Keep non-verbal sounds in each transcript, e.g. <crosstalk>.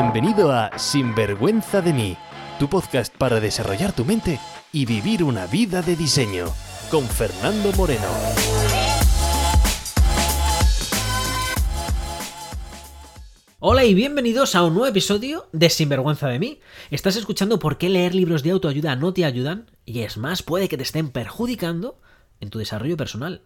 Bienvenido a Sinvergüenza de mí, tu podcast para desarrollar tu mente y vivir una vida de diseño, con Fernando Moreno. Hola y bienvenidos a un nuevo episodio de Sinvergüenza de mí. Estás escuchando por qué leer libros de autoayuda no te ayudan y es más, puede que te estén perjudicando en tu desarrollo personal.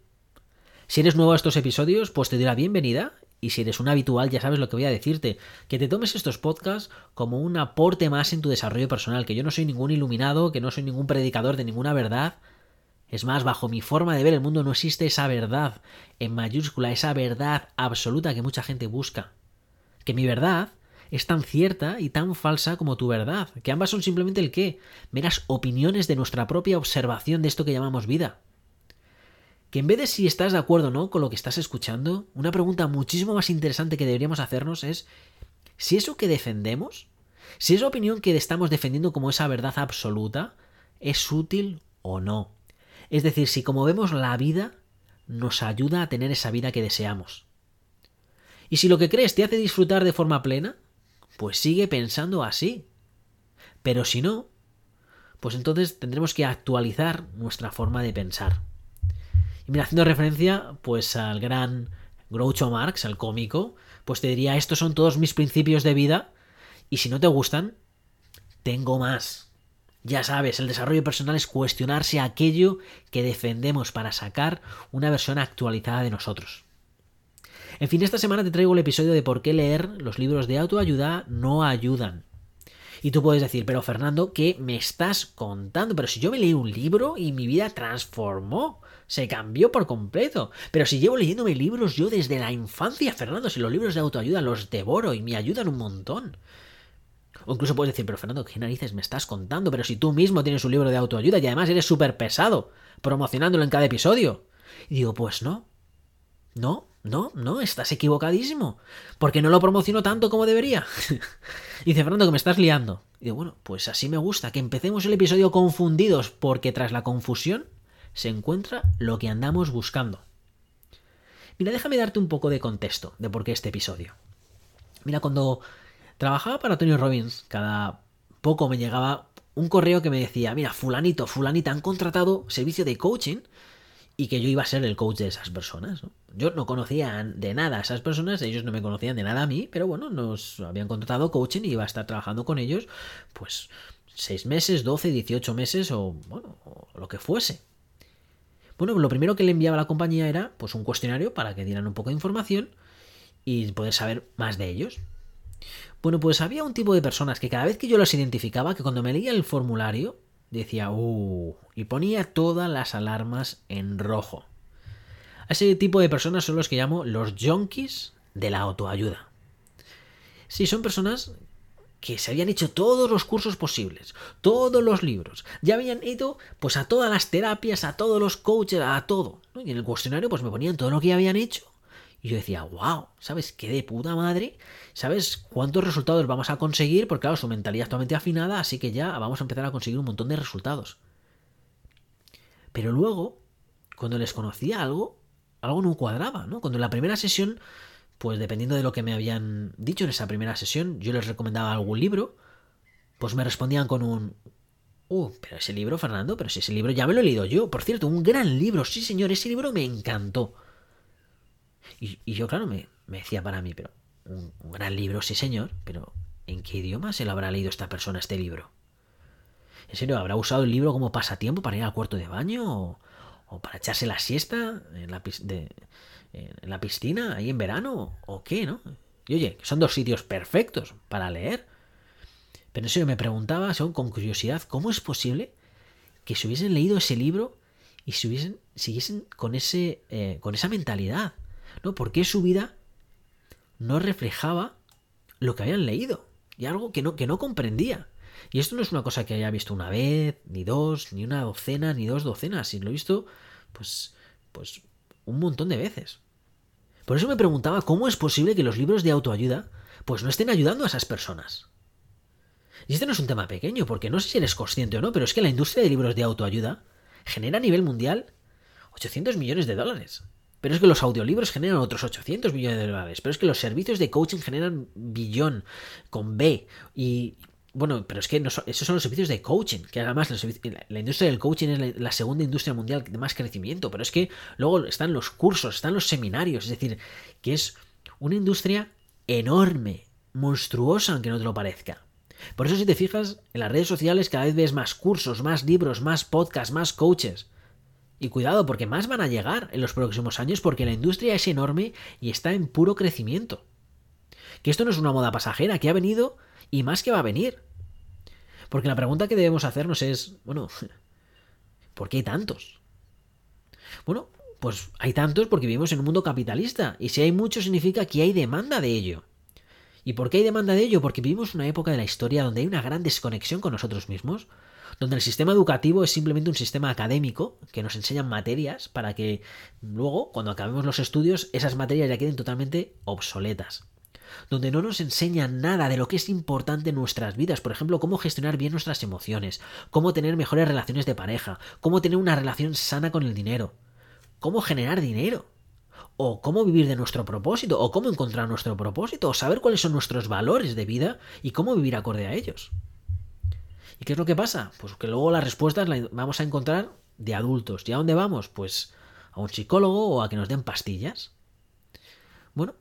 Si eres nuevo a estos episodios, pues te doy la bienvenida y si eres un habitual ya sabes lo que voy a decirte, que te tomes estos podcasts como un aporte más en tu desarrollo personal, que yo no soy ningún iluminado, que no soy ningún predicador de ninguna verdad. Es más, bajo mi forma de ver el mundo no existe esa verdad en mayúscula, esa verdad absoluta que mucha gente busca que mi verdad es tan cierta y tan falsa como tu verdad, que ambas son simplemente el qué, meras opiniones de nuestra propia observación de esto que llamamos vida. Que en vez de si estás de acuerdo o no con lo que estás escuchando, una pregunta muchísimo más interesante que deberíamos hacernos es si eso que defendemos, si esa opinión que estamos defendiendo como esa verdad absoluta, es útil o no. Es decir, si como vemos la vida, nos ayuda a tener esa vida que deseamos. Y si lo que crees te hace disfrutar de forma plena, pues sigue pensando así. Pero si no, pues entonces tendremos que actualizar nuestra forma de pensar. Mira, haciendo referencia pues al gran Groucho Marx, al cómico, pues te diría, estos son todos mis principios de vida y si no te gustan, tengo más. Ya sabes, el desarrollo personal es cuestionarse aquello que defendemos para sacar una versión actualizada de nosotros. En fin, esta semana te traigo el episodio de por qué leer los libros de autoayuda no ayudan. Y tú puedes decir, pero Fernando, ¿qué me estás contando? Pero si yo me leí un libro y mi vida transformó, se cambió por completo. Pero si llevo leyéndome libros yo desde la infancia, Fernando, si los libros de autoayuda los devoro y me ayudan un montón. O incluso puedes decir, pero Fernando, ¿qué narices me estás contando? Pero si tú mismo tienes un libro de autoayuda y además eres súper pesado, promocionándolo en cada episodio. Y digo, pues no. No, no, no, estás equivocadísimo. Porque no lo promociono tanto como debería. <laughs> dice Fernando que me estás liando. Y digo, bueno, pues así me gusta, que empecemos el episodio confundidos, porque tras la confusión se encuentra lo que andamos buscando. Mira, déjame darte un poco de contexto de por qué este episodio. Mira, cuando trabajaba para Tony Robbins, cada poco me llegaba un correo que me decía, mira, fulanito, fulanita, han contratado servicio de coaching y que yo iba a ser el coach de esas personas. Yo no conocía de nada a esas personas, ellos no me conocían de nada a mí, pero bueno, nos habían contratado coaching y iba a estar trabajando con ellos, pues seis meses, 12, 18 meses o bueno, o lo que fuese. Bueno, lo primero que le enviaba a la compañía era pues un cuestionario para que dieran un poco de información y poder saber más de ellos. Bueno, pues había un tipo de personas que cada vez que yo los identificaba, que cuando me leía el formulario, decía, uh, y ponía todas las alarmas en rojo. ese tipo de personas son los que llamo los junkies de la autoayuda. Sí, son personas que se habían hecho todos los cursos posibles, todos los libros, ya habían ido pues a todas las terapias, a todos los coaches, a todo. Y en el cuestionario pues me ponían todo lo que habían hecho y yo decía, wow, ¿sabes qué de puta madre? ¿Sabes cuántos resultados vamos a conseguir? Porque claro, su mentalidad totalmente afinada, así que ya vamos a empezar a conseguir un montón de resultados. Pero luego, cuando les conocía algo, algo no cuadraba, ¿no? Cuando en la primera sesión, pues dependiendo de lo que me habían dicho en esa primera sesión, yo les recomendaba algún libro, pues me respondían con un... Uh, pero ese libro, Fernando, pero si ese libro ya me lo he leído yo. Por cierto, un gran libro, sí señor, ese libro me encantó. Y, yo, claro, me, decía para mí, pero un, gran libro, sí señor, pero ¿en qué idioma se lo habrá leído esta persona este libro? ¿En serio, habrá usado el libro como pasatiempo para ir al cuarto de baño? ¿O, para echarse la siesta en la, en la piscina ahí en verano? ¿O qué, no? Y oye, son dos sitios perfectos para leer. Pero eso yo me preguntaba, según con curiosidad, ¿cómo es posible que se hubiesen leído ese libro y se hubiesen, siguiesen con, ese, eh, con esa mentalidad? ¿no? Porque su vida no reflejaba lo que habían leído y algo que no, que no comprendía. Y esto no es una cosa que haya visto una vez, ni dos, ni una docena, ni dos docenas, sino lo he visto, pues, pues, un montón de veces. Por eso me preguntaba cómo es posible que los libros de autoayuda, pues no estén ayudando a esas personas. Y este no es un tema pequeño, porque no sé si eres consciente o no, pero es que la industria de libros de autoayuda genera a nivel mundial 800 millones de dólares. Pero es que los audiolibros generan otros 800 millones de dólares. Pero es que los servicios de coaching generan billón con B. Y bueno, pero es que esos son los servicios de coaching, que además la, industria del coaching es la, segunda industria mundial de más crecimiento, pero es que luego están los cursos, están los seminarios, es decir, que es una industria enorme, monstruosa, aunque no te lo parezca. Por eso si te fijas, en las redes sociales cada vez ves más cursos, más libros, más podcasts, más coaches. Y cuidado, porque más van a llegar en los próximos años porque la industria es enorme y está en puro crecimiento. Que esto no es una moda pasajera, que ha venido y más que va a venir. Porque la pregunta que debemos hacernos es, bueno, <laughs> ¿por qué hay tantos? Bueno, pues hay tantos porque vivimos en un mundo capitalista y si hay mucho significa que hay demanda de ello. ¿Y por qué hay demanda de ello? Porque vivimos una época de la historia donde hay una gran desconexión con nosotros mismos, donde el sistema educativo es simplemente un sistema académico que nos enseñan materias para que luego, cuando acabemos los estudios, esas materias ya queden totalmente obsoletas. Donde no nos enseñan nada de lo que es importante en nuestras vidas, por ejemplo, cómo gestionar bien nuestras emociones, cómo tener mejores relaciones de pareja, cómo tener una relación sana con el dinero, cómo generar dinero, o cómo vivir de nuestro propósito, o cómo encontrar nuestro propósito, o saber cuáles son nuestros valores de vida y cómo vivir acorde a ellos. ¿Y qué es lo que pasa? Pues que luego las respuestas las vamos a encontrar de adultos. ¿Y a dónde vamos? Pues a un psicólogo o a que nos den pastillas. Bueno,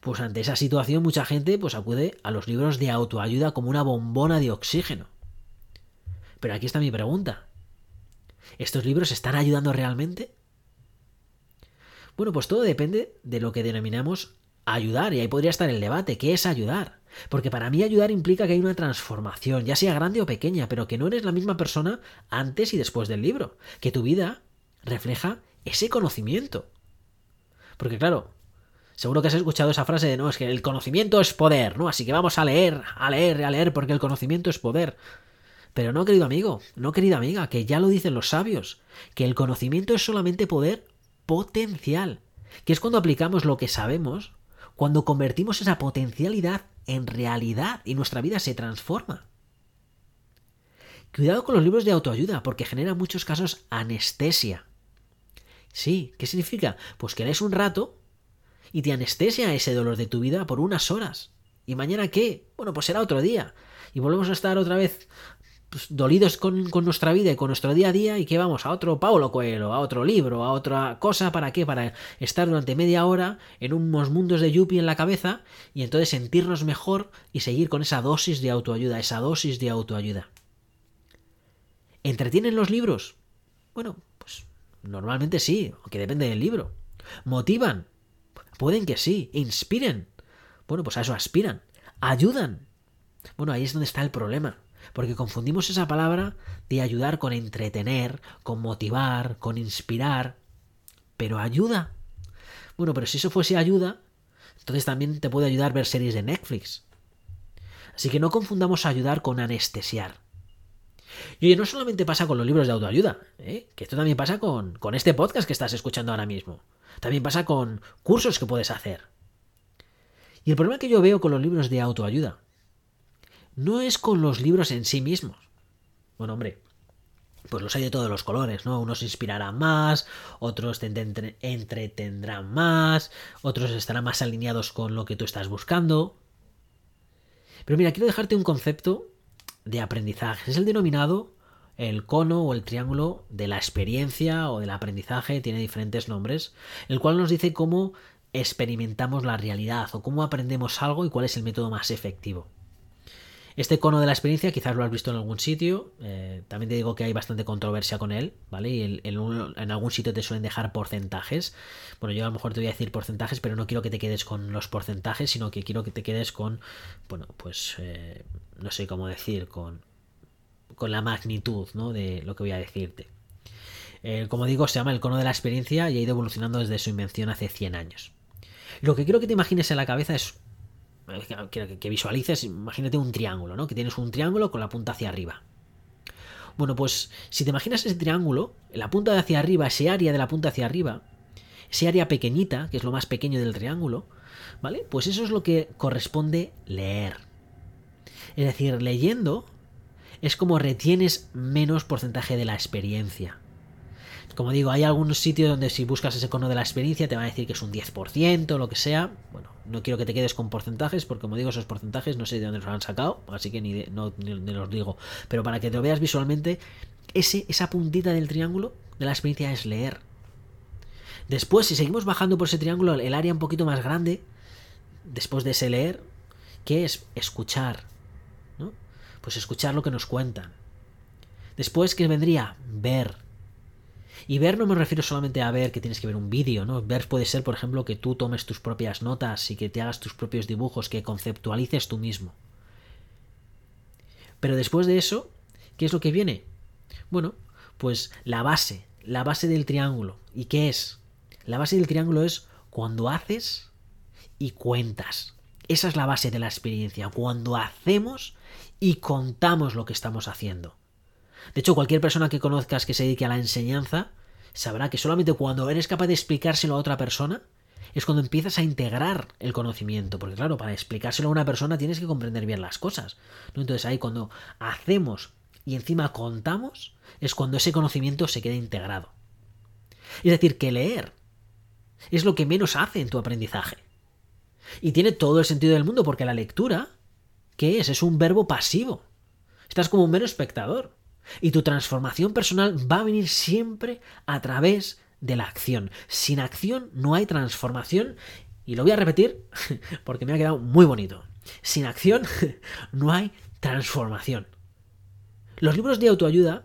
pues ante esa situación mucha gente pues acude a los libros de autoayuda como una bombona de oxígeno. Pero aquí está mi pregunta. ¿Estos libros están ayudando realmente? Bueno, pues todo depende de lo que denominamos ayudar, y ahí podría estar el debate, ¿qué es ayudar? Porque para mí ayudar implica que hay una transformación, ya sea grande o pequeña, pero que no eres la misma persona antes y después del libro, que tu vida refleja ese conocimiento. Porque claro, seguro que has escuchado esa frase de no, es que el conocimiento es poder, ¿no? Así que vamos a leer, a leer, a leer, porque el conocimiento es poder. Pero no, querido amigo, no, querida amiga, que ya lo dicen los sabios, que el conocimiento es solamente poder potencial, que es cuando aplicamos lo que sabemos, cuando convertimos esa potencialidad en realidad y nuestra vida se transforma. Cuidado con los libros de autoayuda porque generan muchos casos anestesia. Sí, ¿qué significa? Pues que lees un rato y te anestesia ese dolor de tu vida por unas horas. ¿Y mañana qué? Bueno, pues será otro día. Y volvemos a estar otra vez pues, dolidos con, nuestra vida y con nuestro día a día y que vamos a otro Paulo Coelho, a otro libro, a otra cosa, ¿para qué? Para estar durante media hora en unos mundos de yuppie en la cabeza y entonces sentirnos mejor y seguir con esa dosis de autoayuda, esa dosis de autoayuda. ¿Entretienen los libros? Bueno, pues normalmente sí, aunque depende del libro. ¿Motivan? Pueden que sí. ¿Inspiren? Bueno, pues a eso aspiran. ¿Ayudan? Bueno, ahí es donde está el problema porque confundimos esa palabra de ayudar con entretener, con motivar, con inspirar. Pero ayuda. Bueno, pero si eso fuese ayuda, entonces también te puede ayudar ver series de Netflix. Así que no confundamos ayudar con anestesiar. Y oye, no solamente pasa con los libros de autoayuda, ¿eh? que esto también pasa con, con este podcast que estás escuchando ahora mismo. También pasa con cursos que puedes hacer. Y el problema que yo veo con los libros de autoayuda no es con los libros en sí mismos. Bueno, hombre, pues los hay de todos los colores, ¿no? Unos inspirarán más, otros te entretendrán más, otros estarán más alineados con lo que tú estás buscando. Pero mira, quiero dejarte un concepto de aprendizaje. Es el denominado el cono o el triángulo de la experiencia o del aprendizaje, tiene diferentes nombres, el cual nos dice cómo experimentamos la realidad o cómo aprendemos algo y cuál es el método más efectivo. Este cono de la experiencia quizás lo has visto en algún sitio. Eh, también te digo que hay bastante controversia con él, ¿vale? Y en, algún sitio te suelen dejar porcentajes. Bueno, yo a lo mejor te voy a decir porcentajes, pero no quiero que te quedes con los porcentajes, sino que quiero que te quedes con, bueno, pues eh, no sé cómo decir, con, con la magnitud, ¿no? De lo que voy a decirte. Eh, como digo, se llama el cono de la experiencia y ha ido evolucionando desde su invención hace 100 años. Lo que quiero que te imagines en la cabeza es que, visualices, imagínate un triángulo, ¿no? Que tienes un triángulo con la punta hacia arriba. Bueno, pues si te imaginas ese triángulo, la punta de hacia arriba, ese área de la punta hacia arriba, ese área pequeñita, que es lo más pequeño del triángulo, ¿vale? Pues eso es lo que corresponde leer. Es decir, leyendo es como retienes menos porcentaje de la experiencia. Como digo, hay algunos sitios donde si buscas ese cono de la experiencia te van a decir que es un 10%, lo que sea. Bueno, no quiero que te quedes con porcentajes, porque como digo, esos porcentajes no sé de dónde los han sacado, así que ni, no, los digo. Pero para que te lo veas visualmente, ese, esa puntita del triángulo de la experiencia es leer. Después, si seguimos bajando por ese triángulo, el área un poquito más grande, después de ese leer, ¿qué es? Escuchar. Pues escuchar lo que nos cuentan. Después, ¿qué vendría? Ver. Y ver no me refiero solamente a ver que tienes que ver un vídeo, ¿no? Ver puede ser, por ejemplo, que tú tomes tus propias notas y que te hagas tus propios dibujos, que conceptualices tú mismo. Pero después de eso, ¿qué es lo que viene? Bueno, pues la base, la base del triángulo. ¿Y qué es? La base del triángulo es cuando haces y cuentas. Esa es la base de la experiencia, cuando hacemos y contamos lo que estamos haciendo. De hecho, cualquier persona que conozcas que se dedique a la enseñanza sabrá que solamente cuando eres capaz de explicárselo a otra persona es cuando empiezas a integrar el conocimiento. Porque claro, para explicárselo a una persona tienes que comprender bien las cosas. Entonces ahí cuando hacemos y encima contamos es cuando ese conocimiento se queda integrado. Es decir, que leer es lo que menos hace en tu aprendizaje. Y tiene todo el sentido del mundo porque la lectura, ¿qué es? Es un verbo pasivo. Estás como un mero espectador. Y tu transformación personal va a venir siempre a través de la acción. Sin acción no hay transformación. Y lo voy a repetir <laughs> porque me ha quedado muy bonito. Sin acción <laughs> no hay transformación. Los libros de autoayuda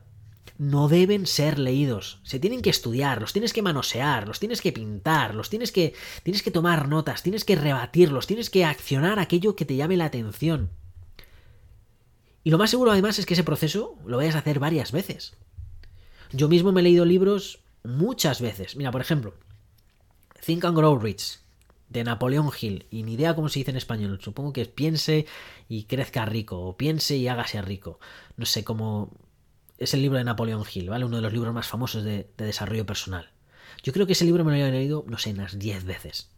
no deben ser leídos. Se tienen que estudiar, los tienes que manosear, los tienes que pintar, los tienes que tienes que tomar notas, tienes que rebatirlos, tienes que accionar aquello que te llame la atención. Y lo más seguro además es que ese proceso lo vayas a hacer varias veces. Yo mismo me he leído libros muchas veces. Mira, por ejemplo, Think and Grow Rich de Napoleón Hill, y ni idea cómo se dice en español, supongo que es piense y crezca rico, o piense y hágase rico. No sé cómo... Es el libro de Napoleón Hill, ¿vale? Uno de los libros más famosos de, de desarrollo personal. Yo creo que ese libro me lo he leído, no sé, unas 10 veces.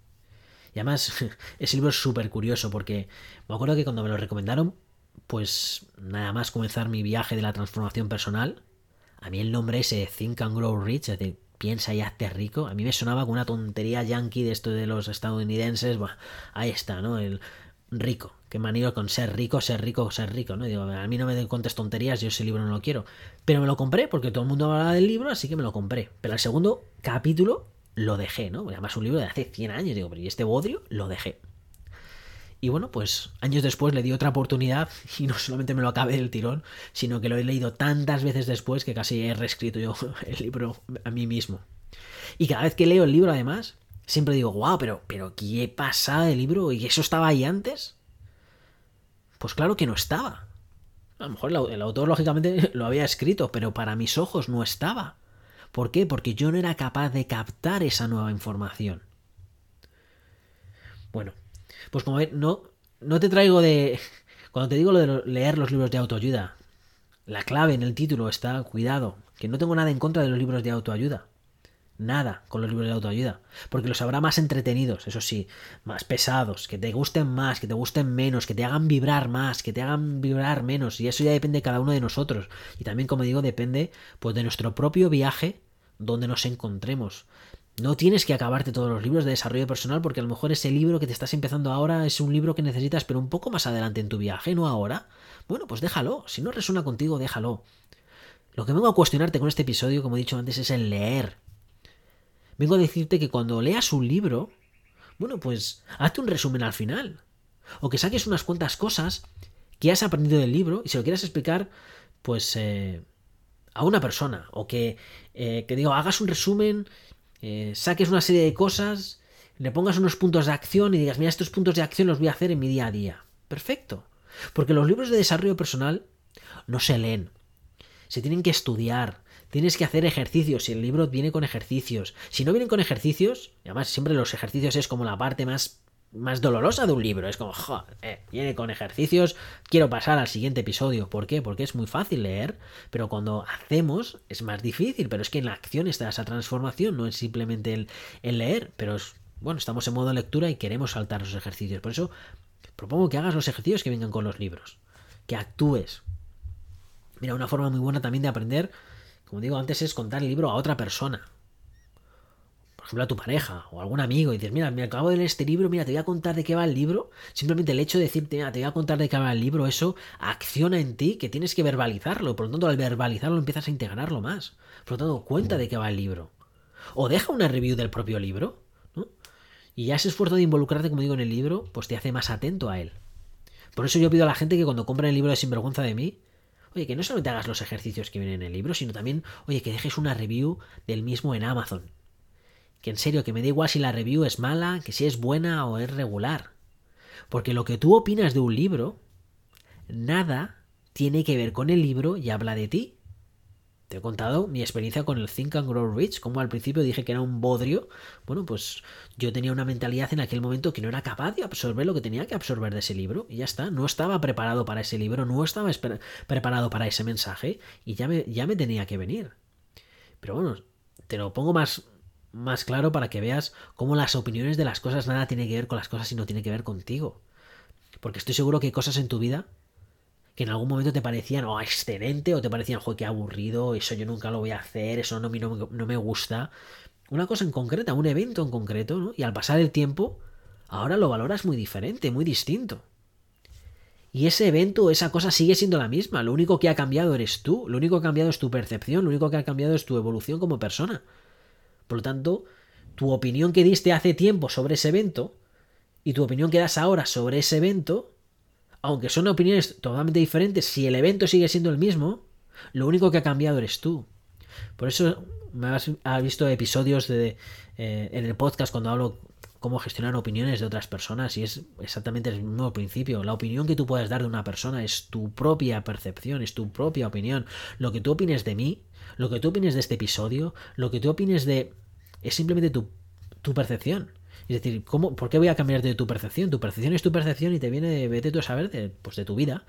Y además, <laughs> ese libro es súper curioso porque me acuerdo que cuando me lo recomendaron pues nada más comenzar mi viaje de la transformación personal, a mí el nombre ese Think and Grow Rich, es decir, piensa y hazte rico, a mí me sonaba con una tontería yankee de esto de los estadounidenses, bueno, ahí está, ¿no? El rico, que me han ido con ser rico, ser rico, ser rico, ¿no? Digo, a mí no me contes tonterías, yo ese libro no lo quiero. Pero me lo compré porque todo el mundo hablaba del libro, así que me lo compré. Pero el segundo capítulo lo dejé, ¿no? Además un libro de hace 100 años, digo, pero ¿y este bodrio? Lo dejé. Y bueno, pues años después le di otra oportunidad y no solamente me lo acabé del tirón, sino que lo he leído tantas veces después que casi he reescrito yo <laughs> el libro a mí mismo. Y cada vez que leo el libro, además, siempre digo, wow, pero, pero ¿qué pasa el libro? ¿Y eso estaba ahí antes? Pues claro que no estaba. A lo mejor el autor, lógicamente, <laughs> lo había escrito, pero para mis ojos no estaba. ¿Por qué? Porque yo no era capaz de captar esa nueva información. Bueno, pues como ves, no, no te traigo de... <laughs> Cuando te digo lo de leer los libros de autoayuda, la clave en el título está, cuidado, que no tengo nada en contra de los libros de autoayuda. Nada con los libros de autoayuda. Porque los habrá más entretenidos, eso sí, más pesados, que te gusten más, que te gusten menos, que te hagan vibrar más, que te hagan vibrar menos. Y eso ya depende de cada uno de nosotros. Y también, como digo, depende pues de nuestro propio viaje donde nos encontremos. No tienes que acabarte todos los libros de desarrollo personal porque a lo mejor ese libro que te estás empezando ahora es un libro que necesitas pero un poco más adelante en tu viaje, no ahora. Bueno, pues déjalo. Si no resuena contigo, déjalo. Lo que vengo a cuestionarte con este episodio, como he dicho antes, es el leer. Vengo a decirte que cuando leas un libro, bueno, pues hazte un resumen al final. O que saques unas cuantas cosas que has aprendido del libro y se lo quieras explicar, pues, eh, a una persona. O que, eh, que digo, hagas un resumen eh, saques una serie de cosas, le pongas unos puntos de acción y digas, mira, estos puntos de acción los voy a hacer en mi día a día. Perfecto. Porque los libros de desarrollo personal no se leen. Se tienen que estudiar. Tienes que hacer ejercicios. Si el libro viene con ejercicios. Si no vienen con ejercicios, además siempre los ejercicios es como la parte más más dolorosa de un libro. Es como, joder, viene con ejercicios, quiero pasar al siguiente episodio. ¿Por qué? Porque es muy fácil leer, pero cuando hacemos es más difícil. Pero es que en la acción está esa transformación, no es simplemente el, el leer, pero es, bueno, estamos en modo lectura y queremos saltar los ejercicios. Por eso propongo que hagas los ejercicios que vengan con los libros, que actúes. Mira, una forma muy buena también de aprender como digo antes, es contar el libro a otra persona. Ejemplo, a tu pareja o a algún amigo. Y dices, mira, me acabo de leer este libro, mira, te voy a contar de qué va el libro. Simplemente el hecho de decirte, mira, te voy a contar de qué va el libro, eso acciona en ti que tienes que verbalizarlo. Por lo tanto, al verbalizarlo empiezas a integrarlo más. Por lo tanto, cuenta de qué va el libro. O deja una review del propio libro. ¿no? Y ya ese esfuerzo de involucrarte, como digo, en el libro, pues te hace más atento a él. Por eso yo pido a la gente que cuando compren el libro de Sinvergüenza de mí, oye, que no solamente hagas los ejercicios que vienen en el libro, sino también, oye, que dejes una review del mismo en Amazon. Que en serio, que me da igual si la review es mala, que si es buena o es regular. Porque lo que tú opinas de un libro, nada tiene que ver con el libro y habla de ti. Te he contado mi experiencia con el Think and Grow Rich, como al principio dije que era un bodrio. Bueno, pues yo tenía una mentalidad en aquel momento que no era capaz de absorber lo que tenía que absorber de ese libro. Y ya está, no estaba preparado para ese libro, no estaba preparado para ese mensaje y ya me, ya me tenía que venir. Pero bueno, te lo pongo más, más claro para que veas cómo las opiniones de las cosas nada tiene que ver con las cosas y no tiene que ver contigo. Porque estoy seguro que hay cosas en tu vida que en algún momento te parecían oh, excelente o te parecían, joder, qué aburrido, eso yo nunca lo voy a hacer, eso no, no, no me gusta. Una cosa en concreta, un evento en concreto, ¿no? Y al pasar el tiempo, ahora lo valoras muy diferente, muy distinto. Y ese evento o esa cosa sigue siendo la misma. Lo único que ha cambiado eres tú. Lo único que ha cambiado es tu percepción. Lo único que ha cambiado es tu evolución como persona. Por lo tanto, tu opinión que diste hace tiempo sobre ese evento y tu opinión que das ahora sobre ese evento aunque son opiniones totalmente diferentes, si el evento sigue siendo el mismo, lo único que ha cambiado eres tú. Por eso me has, visto episodios de, eh, en el podcast cuando hablo cómo gestionar opiniones de otras personas y es exactamente el mismo principio. La opinión que tú puedes dar de una persona es tu propia percepción, es tu propia opinión. Lo que tú opines de mí, lo que tú opines de este episodio, lo que tú opines de... es simplemente tu, tu percepción. Es decir, ¿cómo, ¿por qué voy a cambiar de tu percepción? Tu percepción es tu percepción y te viene de, vete tú a saber, de, pues de tu vida.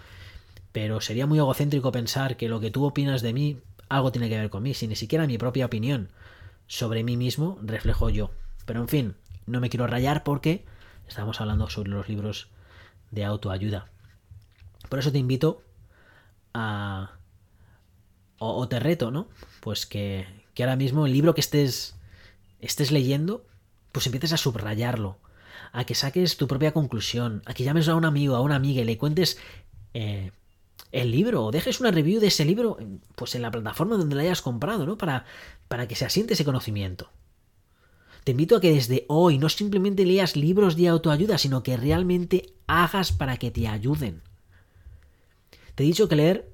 Pero sería muy egocéntrico pensar que lo que tú opinas de mí algo tiene que ver con mí, si ni siquiera mi propia opinión sobre mí mismo reflejo yo. Pero en fin, no me quiero rayar porque estamos hablando sobre los libros de autoayuda. Por eso te invito a... O, te reto, ¿no? Pues que, que ahora mismo el libro que estés, estés leyendo pues empieces a subrayarlo, a que saques tu propia conclusión, a que llames a un amigo, a una amiga y le cuentes eh, el libro o dejes una review de ese libro pues en la plataforma donde lo hayas comprado, ¿no? Para, para que se asiente ese conocimiento. Te invito a que desde hoy no simplemente leas libros de autoayuda, sino que realmente hagas para que te ayuden. Te he dicho que leer,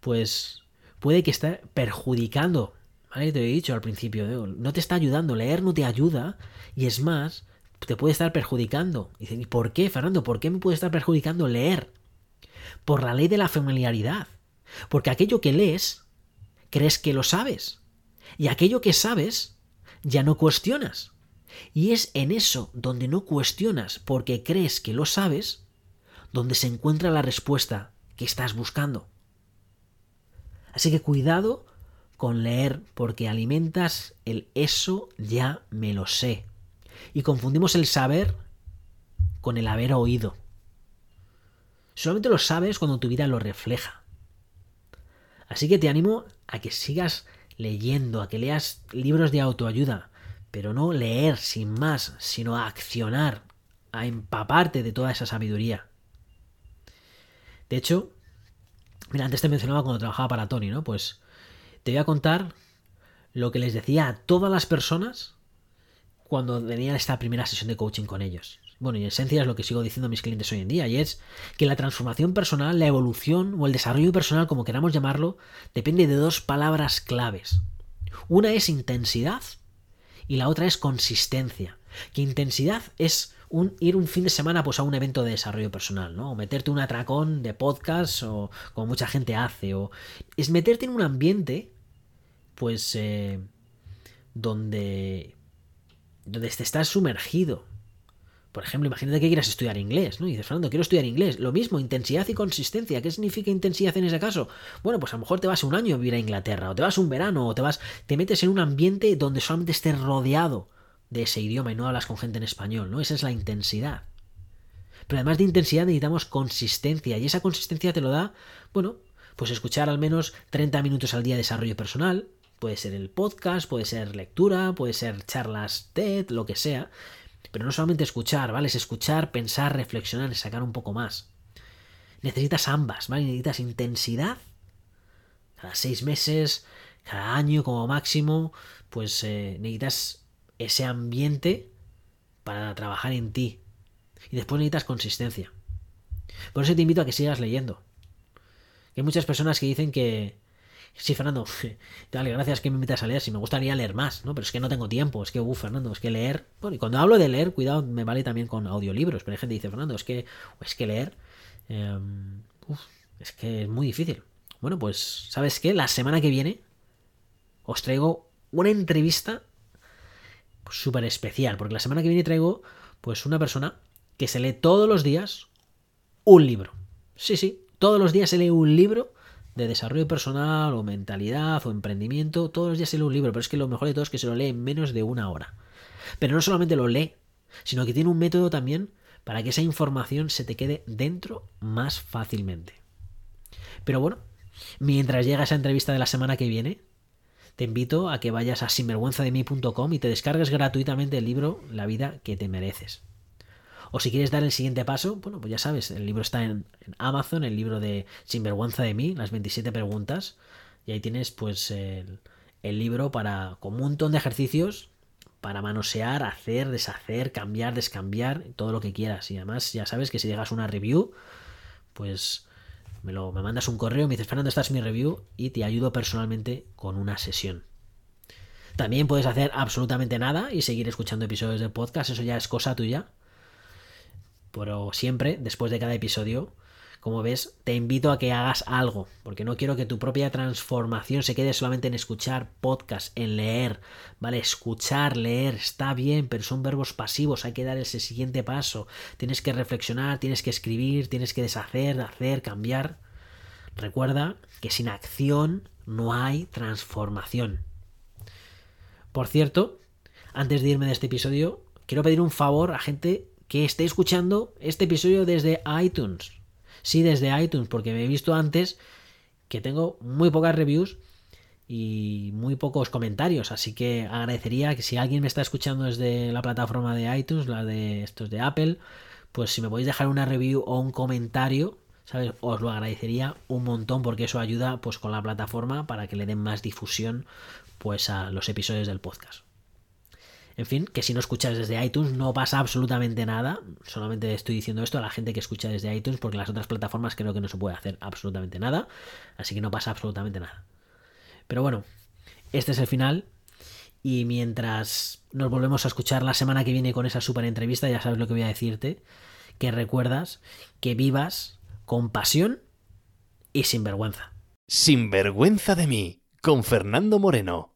pues puede que esté perjudicando te he dicho al principio, no te está ayudando, leer no te ayuda y es más, te puede estar perjudicando. Y ¿por qué, Fernando? ¿Por qué me puede estar perjudicando leer? Por la ley de la familiaridad. Porque aquello que lees, crees que lo sabes. Y aquello que sabes, ya no cuestionas. Y es en eso donde no cuestionas porque crees que lo sabes, donde se encuentra la respuesta que estás buscando. Así que cuidado con leer porque alimentas el eso ya me lo sé. Y confundimos el saber con el haber oído. Solamente lo sabes cuando tu vida lo refleja. Así que te animo a que sigas leyendo, a que leas libros de autoayuda, pero no leer sin más, sino a accionar, a empaparte de toda esa sabiduría. De hecho, mira, antes te mencionaba cuando trabajaba para Tony, ¿no? Pues te voy a contar lo que les decía a todas las personas cuando tenía esta primera sesión de coaching con ellos. Bueno, y en esencia es lo que sigo diciendo a mis clientes hoy en día, y es que la transformación personal, la evolución o el desarrollo personal, como queramos llamarlo, depende de dos palabras claves. Una es intensidad y la otra es consistencia. Que intensidad es un, ir un fin de semana pues, a un evento de desarrollo personal, ¿no? O meterte un atracón de podcast, o como mucha gente hace, o es meterte en un ambiente pues eh, donde, donde te estás sumergido. Por ejemplo, imagínate que quieras estudiar inglés, ¿no? Y dices, Fernando, quiero estudiar inglés. Lo mismo, intensidad y consistencia. ¿Qué significa intensidad en ese caso? Bueno, pues a lo mejor te vas un año a vivir a Inglaterra, o te vas un verano, o te vas, te metes en un ambiente donde solamente estés rodeado de ese idioma y no hablas con gente en español, ¿no? Esa es la intensidad. Pero además de intensidad necesitamos consistencia, y esa consistencia te lo da, bueno, Pues escuchar al menos 30 minutos al día de desarrollo personal, puede ser el podcast, puede ser lectura, puede ser charlas TED, lo que sea, pero no solamente escuchar, ¿vale? Es escuchar, pensar, reflexionar, sacar un poco más. Necesitas ambas, ¿vale? Necesitas intensidad. Cada seis meses, cada año como máximo, pues eh, necesitas ese ambiente para trabajar en ti. Y después necesitas consistencia. Por eso te invito a que sigas leyendo. Hay muchas personas que dicen que, Sí, Fernando, <laughs> dale, gracias que me invitas a leer. Si me gustaría leer más, ¿no? Pero es que no tengo tiempo. Es que, uff, Fernando, es que leer. Bueno, y cuando hablo de leer, cuidado, me vale también con audiolibros. Pero hay gente que dice, Fernando, es que, es que leer. Em, es que es muy difícil. Bueno, pues, ¿sabes qué? La semana que viene os traigo una entrevista súper especial. Porque la semana que viene traigo, pues, una persona que se lee todos los días un libro. Sí, sí, todos los días se lee un libro de desarrollo personal o mentalidad o emprendimiento, todos los días se lee un libro, pero es que lo mejor de todo es que se lo lee en menos de una hora. Pero no solamente lo lee, sino que tiene un método también para que esa información se te quede dentro más fácilmente. Pero bueno, mientras llega esa entrevista de la semana que viene, te invito a que vayas a sinvergüenzademi.com y te descargues gratuitamente el libro La vida que te mereces. O si quieres dar el siguiente paso, bueno, pues ya sabes, el libro está en, Amazon, el libro de Sinvergüenza de mí, las 27 preguntas. Y ahí tienes pues el, libro para con un montón de ejercicios para manosear, hacer, deshacer, cambiar, descambiar, todo lo que quieras. Y además ya sabes que si llegas una review, pues me, lo, me mandas un correo, me dices, Fernando, esta es mi review y te ayudo personalmente con una sesión. También puedes hacer absolutamente nada y seguir escuchando episodios del podcast, eso ya es cosa tuya pero siempre, después de cada episodio, como ves, te invito a que hagas algo, porque no quiero que tu propia transformación se quede solamente en escuchar podcast, en leer, ¿vale? Escuchar, leer, está bien, pero son verbos pasivos, hay que dar ese siguiente paso. Tienes que reflexionar, tienes que escribir, tienes que deshacer, hacer, cambiar. Recuerda que sin acción no hay transformación. Por cierto, antes de irme de este episodio, quiero pedir un favor a gente que esté escuchando este episodio desde iTunes. Sí, desde iTunes, porque me he visto antes que tengo muy pocas reviews y muy pocos comentarios, así que agradecería que si alguien me está escuchando desde la plataforma de iTunes, la de estos de Apple, pues si me podéis dejar una review o un comentario, ¿sabes? Os lo agradecería un montón porque eso ayuda pues con la plataforma para que le den más difusión pues a los episodios del podcast. En fin, que si no escuchas desde iTunes no pasa absolutamente nada. Solamente estoy diciendo esto a la gente que escucha desde iTunes porque las otras plataformas creo que no se puede hacer absolutamente nada. Así que no pasa absolutamente nada. Pero bueno, este es el final. Y mientras nos volvemos a escuchar la semana que viene con esa super entrevista, ya sabes lo que voy a decirte. Que recuerdas que vivas con pasión y sin vergüenza. Sin vergüenza de mí, con Fernando Moreno.